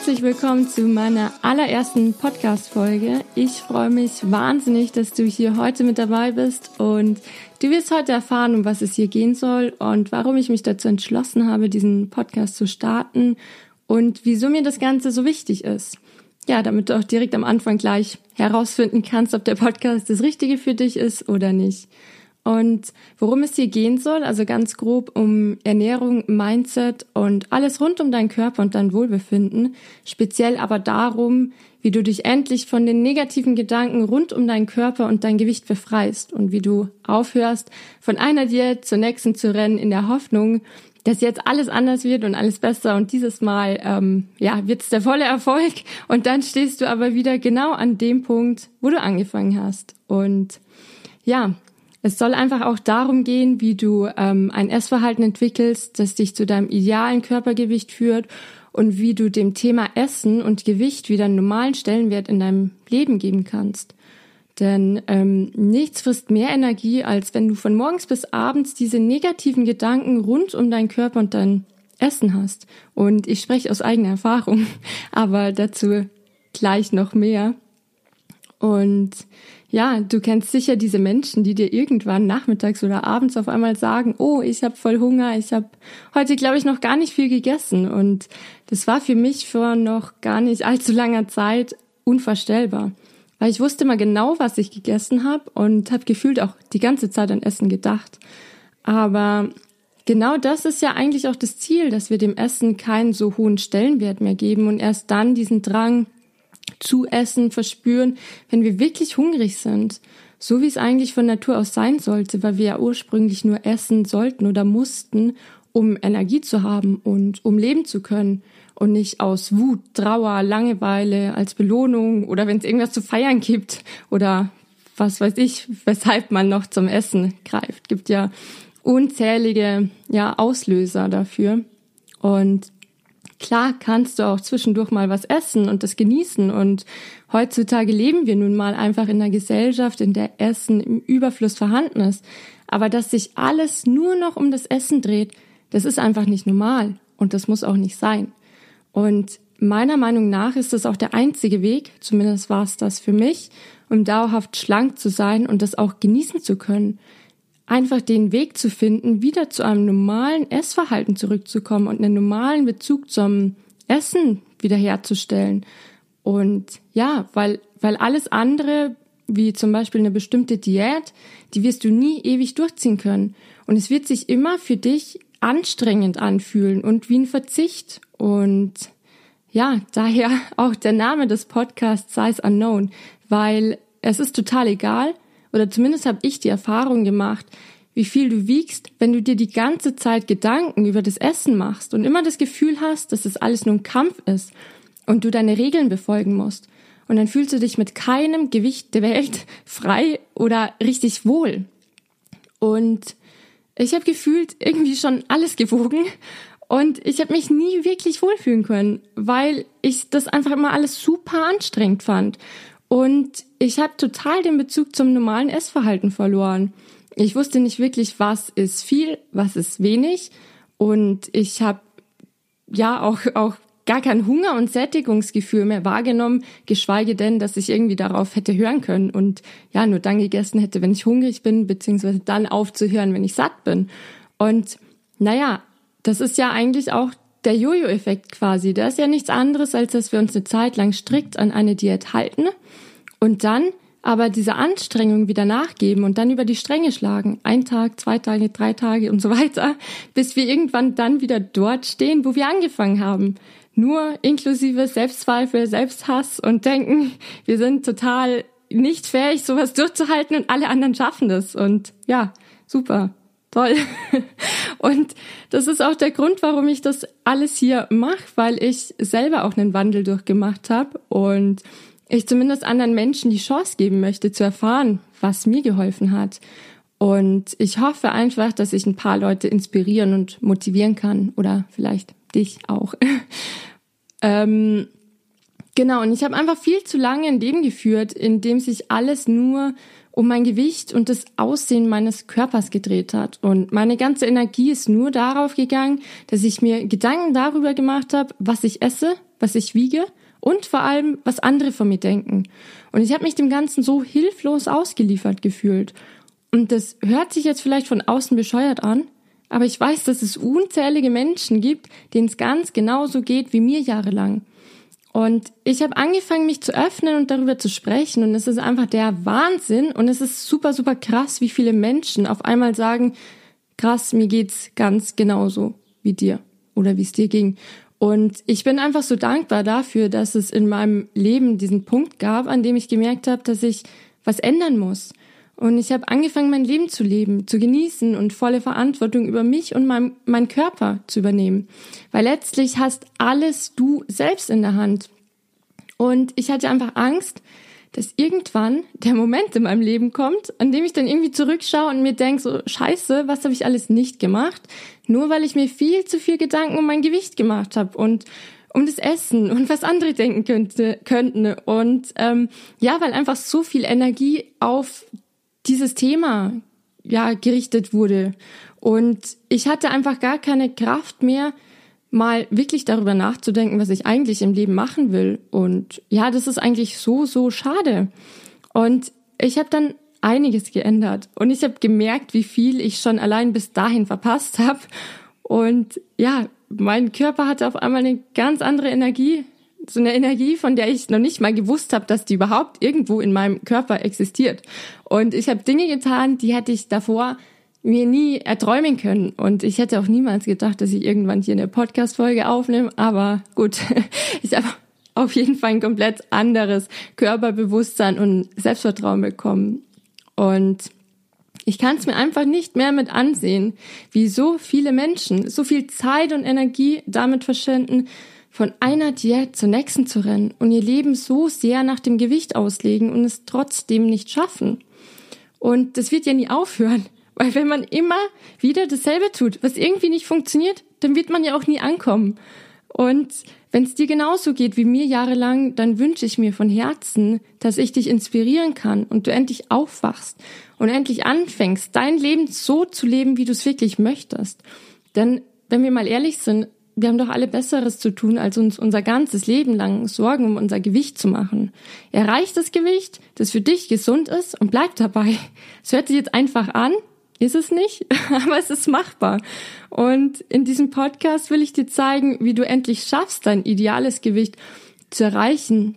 herzlich willkommen zu meiner allerersten Podcast-Folge. Ich freue mich wahnsinnig, dass du hier heute mit dabei bist und du wirst heute erfahren, um was es hier gehen soll und warum ich mich dazu entschlossen habe, diesen Podcast zu starten und wieso mir das Ganze so wichtig ist. Ja, damit du auch direkt am Anfang gleich herausfinden kannst, ob der Podcast das Richtige für dich ist oder nicht. Und worum es hier gehen soll, also ganz grob um Ernährung, Mindset und alles rund um deinen Körper und dein Wohlbefinden, speziell aber darum, wie du dich endlich von den negativen Gedanken rund um deinen Körper und dein Gewicht befreist und wie du aufhörst, von einer Diät zur nächsten zu rennen in der Hoffnung, dass jetzt alles anders wird und alles besser. Und dieses Mal ähm, ja wird's der volle Erfolg. Und dann stehst du aber wieder genau an dem Punkt, wo du angefangen hast. Und ja, es soll einfach auch darum gehen, wie du ähm, ein Essverhalten entwickelst, das dich zu deinem idealen Körpergewicht führt und wie du dem Thema Essen und Gewicht wieder einen normalen Stellenwert in deinem Leben geben kannst. Denn ähm, nichts frisst mehr Energie, als wenn du von morgens bis abends diese negativen Gedanken rund um deinen Körper und dein Essen hast. Und ich spreche aus eigener Erfahrung, aber dazu gleich noch mehr. Und ja, du kennst sicher diese Menschen, die dir irgendwann nachmittags oder abends auf einmal sagen, oh, ich habe voll Hunger, ich habe heute, glaube ich, noch gar nicht viel gegessen. Und das war für mich vor noch gar nicht allzu langer Zeit unvorstellbar. Weil ich wusste immer genau, was ich gegessen habe und habe gefühlt auch die ganze Zeit an Essen gedacht. Aber genau das ist ja eigentlich auch das Ziel, dass wir dem Essen keinen so hohen Stellenwert mehr geben und erst dann diesen Drang zu essen verspüren, wenn wir wirklich hungrig sind. So wie es eigentlich von Natur aus sein sollte, weil wir ja ursprünglich nur essen sollten oder mussten, um Energie zu haben und um leben zu können und nicht aus Wut, Trauer, Langeweile als Belohnung oder wenn es irgendwas zu feiern gibt oder was weiß ich, weshalb man noch zum Essen greift. Gibt ja unzählige ja Auslöser dafür und Klar kannst du auch zwischendurch mal was essen und das genießen. Und heutzutage leben wir nun mal einfach in einer Gesellschaft, in der Essen im Überfluss vorhanden ist. Aber dass sich alles nur noch um das Essen dreht, das ist einfach nicht normal. Und das muss auch nicht sein. Und meiner Meinung nach ist das auch der einzige Weg, zumindest war es das für mich, um dauerhaft schlank zu sein und das auch genießen zu können einfach den Weg zu finden, wieder zu einem normalen Essverhalten zurückzukommen und einen normalen Bezug zum Essen wiederherzustellen. Und ja, weil, weil alles andere, wie zum Beispiel eine bestimmte Diät, die wirst du nie ewig durchziehen können. Und es wird sich immer für dich anstrengend anfühlen und wie ein Verzicht. Und ja, daher auch der Name des Podcasts Size Unknown, weil es ist total egal, oder zumindest habe ich die Erfahrung gemacht, wie viel du wiegst, wenn du dir die ganze Zeit Gedanken über das Essen machst und immer das Gefühl hast, dass es das alles nur ein Kampf ist und du deine Regeln befolgen musst. Und dann fühlst du dich mit keinem Gewicht der Welt frei oder richtig wohl. Und ich habe gefühlt irgendwie schon alles gewogen und ich habe mich nie wirklich wohlfühlen können, weil ich das einfach immer alles super anstrengend fand. Und ich habe total den Bezug zum normalen Essverhalten verloren. Ich wusste nicht wirklich, was ist viel, was ist wenig. Und ich habe ja auch, auch gar kein Hunger- und Sättigungsgefühl mehr wahrgenommen, geschweige denn, dass ich irgendwie darauf hätte hören können und ja, nur dann gegessen hätte, wenn ich hungrig bin, beziehungsweise dann aufzuhören, wenn ich satt bin. Und naja, das ist ja eigentlich auch der Jojo-Effekt quasi. Der ist ja nichts anderes, als dass wir uns eine Zeit lang strikt an eine Diät halten und dann aber diese Anstrengung wieder nachgeben und dann über die Stränge schlagen. Ein Tag, zwei Tage, drei Tage und so weiter, bis wir irgendwann dann wieder dort stehen, wo wir angefangen haben. Nur inklusive Selbstzweifel, Selbsthass und denken, wir sind total nicht fähig, sowas durchzuhalten und alle anderen schaffen das. Und ja, super toll. Und das ist auch der Grund, warum ich das alles hier mache, weil ich selber auch einen Wandel durchgemacht habe und ich zumindest anderen Menschen die Chance geben möchte zu erfahren, was mir geholfen hat. Und ich hoffe einfach, dass ich ein paar Leute inspirieren und motivieren kann oder vielleicht dich auch. ähm, genau, und ich habe einfach viel zu lange ein Leben geführt, in dem sich alles nur um mein Gewicht und das Aussehen meines Körpers gedreht hat. Und meine ganze Energie ist nur darauf gegangen, dass ich mir Gedanken darüber gemacht habe, was ich esse, was ich wiege und vor allem, was andere von mir denken. Und ich habe mich dem Ganzen so hilflos ausgeliefert gefühlt. Und das hört sich jetzt vielleicht von außen bescheuert an, aber ich weiß, dass es unzählige Menschen gibt, denen es ganz genauso geht wie mir jahrelang. Und ich habe angefangen, mich zu öffnen und darüber zu sprechen. Und es ist einfach der Wahnsinn. Und es ist super, super krass, wie viele Menschen auf einmal sagen, krass, mir geht's ganz genauso wie dir oder wie es dir ging. Und ich bin einfach so dankbar dafür, dass es in meinem Leben diesen Punkt gab, an dem ich gemerkt habe, dass ich was ändern muss. Und ich habe angefangen, mein Leben zu leben, zu genießen und volle Verantwortung über mich und mein, mein Körper zu übernehmen. Weil letztlich hast alles du selbst in der Hand. Und ich hatte einfach Angst, dass irgendwann der Moment in meinem Leben kommt, an dem ich dann irgendwie zurückschaue und mir denke, so scheiße, was habe ich alles nicht gemacht? Nur weil ich mir viel zu viel Gedanken um mein Gewicht gemacht habe und um das Essen und was andere denken könnte, könnten. Und ähm, ja, weil einfach so viel Energie auf dieses Thema ja gerichtet wurde. Und ich hatte einfach gar keine Kraft mehr, mal wirklich darüber nachzudenken, was ich eigentlich im Leben machen will. Und ja, das ist eigentlich so, so schade. Und ich habe dann einiges geändert. Und ich habe gemerkt, wie viel ich schon allein bis dahin verpasst habe. Und ja, mein Körper hatte auf einmal eine ganz andere Energie so eine Energie, von der ich noch nicht mal gewusst habe, dass die überhaupt irgendwo in meinem Körper existiert. Und ich habe Dinge getan, die hätte ich davor mir nie erträumen können. Und ich hätte auch niemals gedacht, dass ich irgendwann hier eine Podcast-Folge aufnehme. Aber gut, ich habe auf jeden Fall ein komplett anderes Körperbewusstsein und Selbstvertrauen bekommen. Und ich kann es mir einfach nicht mehr mit ansehen, wie so viele Menschen so viel Zeit und Energie damit verschwenden, von einer Diät zur nächsten zu rennen und ihr Leben so sehr nach dem Gewicht auslegen und es trotzdem nicht schaffen. Und das wird ja nie aufhören, weil wenn man immer wieder dasselbe tut, was irgendwie nicht funktioniert, dann wird man ja auch nie ankommen. Und wenn es dir genauso geht wie mir jahrelang, dann wünsche ich mir von Herzen, dass ich dich inspirieren kann und du endlich aufwachst und endlich anfängst, dein Leben so zu leben, wie du es wirklich möchtest. Denn wenn wir mal ehrlich sind, wir haben doch alle Besseres zu tun, als uns unser ganzes Leben lang Sorgen um unser Gewicht zu machen. Erreicht das Gewicht, das für dich gesund ist und bleib dabei. Es hört sich jetzt einfach an, ist es nicht, aber es ist machbar. Und in diesem Podcast will ich dir zeigen, wie du endlich schaffst, dein ideales Gewicht zu erreichen.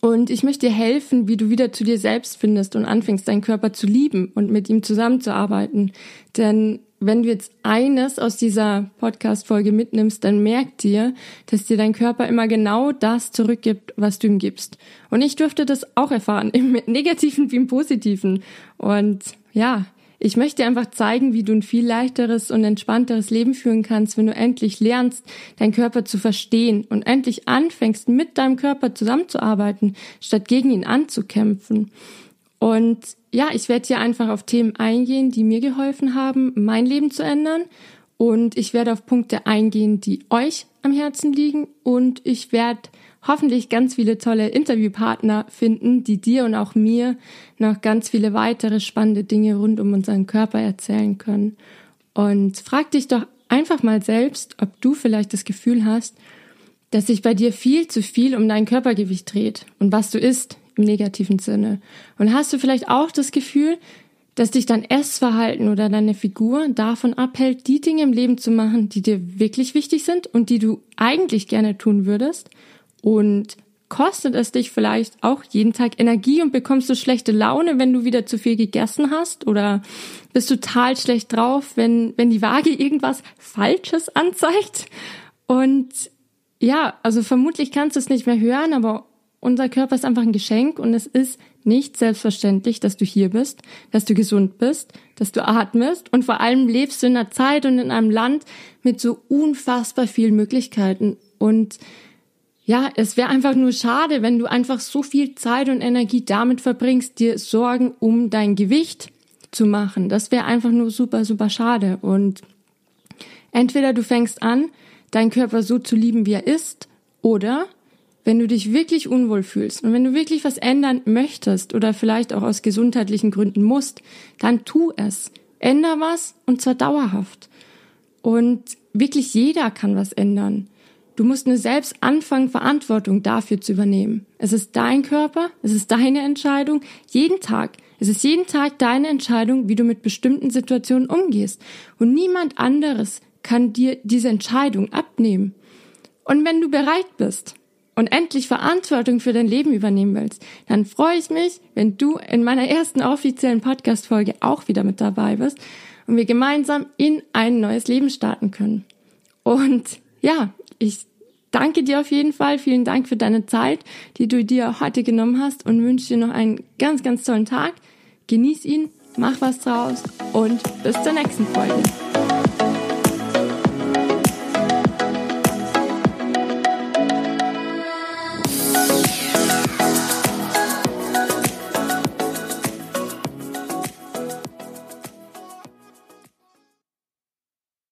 Und ich möchte dir helfen, wie du wieder zu dir selbst findest und anfängst, deinen Körper zu lieben und mit ihm zusammenzuarbeiten. Denn wenn du jetzt eines aus dieser Podcast-Folge mitnimmst, dann merkt dir, dass dir dein Körper immer genau das zurückgibt, was du ihm gibst. Und ich durfte das auch erfahren, im Negativen wie im Positiven. Und ja, ich möchte einfach zeigen, wie du ein viel leichteres und entspannteres Leben führen kannst, wenn du endlich lernst, deinen Körper zu verstehen und endlich anfängst, mit deinem Körper zusammenzuarbeiten, statt gegen ihn anzukämpfen. Und ja, ich werde hier einfach auf Themen eingehen, die mir geholfen haben, mein Leben zu ändern. Und ich werde auf Punkte eingehen, die euch am Herzen liegen. Und ich werde hoffentlich ganz viele tolle Interviewpartner finden, die dir und auch mir noch ganz viele weitere spannende Dinge rund um unseren Körper erzählen können. Und frag dich doch einfach mal selbst, ob du vielleicht das Gefühl hast, dass sich bei dir viel zu viel um dein Körpergewicht dreht und was du isst im negativen Sinne. Und hast du vielleicht auch das Gefühl, dass dich dein Essverhalten oder deine Figur davon abhält, die Dinge im Leben zu machen, die dir wirklich wichtig sind und die du eigentlich gerne tun würdest? Und kostet es dich vielleicht auch jeden Tag Energie und bekommst du schlechte Laune, wenn du wieder zu viel gegessen hast? Oder bist total schlecht drauf, wenn, wenn die Waage irgendwas Falsches anzeigt? Und ja, also vermutlich kannst du es nicht mehr hören, aber unser Körper ist einfach ein Geschenk und es ist nicht selbstverständlich, dass du hier bist, dass du gesund bist, dass du atmest und vor allem lebst du in einer Zeit und in einem Land mit so unfassbar vielen Möglichkeiten. Und ja, es wäre einfach nur schade, wenn du einfach so viel Zeit und Energie damit verbringst, dir Sorgen um dein Gewicht zu machen. Das wäre einfach nur super, super schade. Und entweder du fängst an, deinen Körper so zu lieben, wie er ist, oder wenn du dich wirklich unwohl fühlst und wenn du wirklich was ändern möchtest oder vielleicht auch aus gesundheitlichen Gründen musst, dann tu es. Änder was und zwar dauerhaft. Und wirklich jeder kann was ändern. Du musst nur selbst anfangen, Verantwortung dafür zu übernehmen. Es ist dein Körper, es ist deine Entscheidung, jeden Tag. Es ist jeden Tag deine Entscheidung, wie du mit bestimmten Situationen umgehst. Und niemand anderes kann dir diese Entscheidung abnehmen. Und wenn du bereit bist und endlich Verantwortung für dein Leben übernehmen willst, dann freue ich mich, wenn du in meiner ersten offiziellen Podcast-Folge auch wieder mit dabei bist und wir gemeinsam in ein neues Leben starten können. Und ja, ich danke dir auf jeden Fall. Vielen Dank für deine Zeit, die du dir heute genommen hast und wünsche dir noch einen ganz, ganz tollen Tag. Genieß ihn, mach was draus und bis zur nächsten Folge.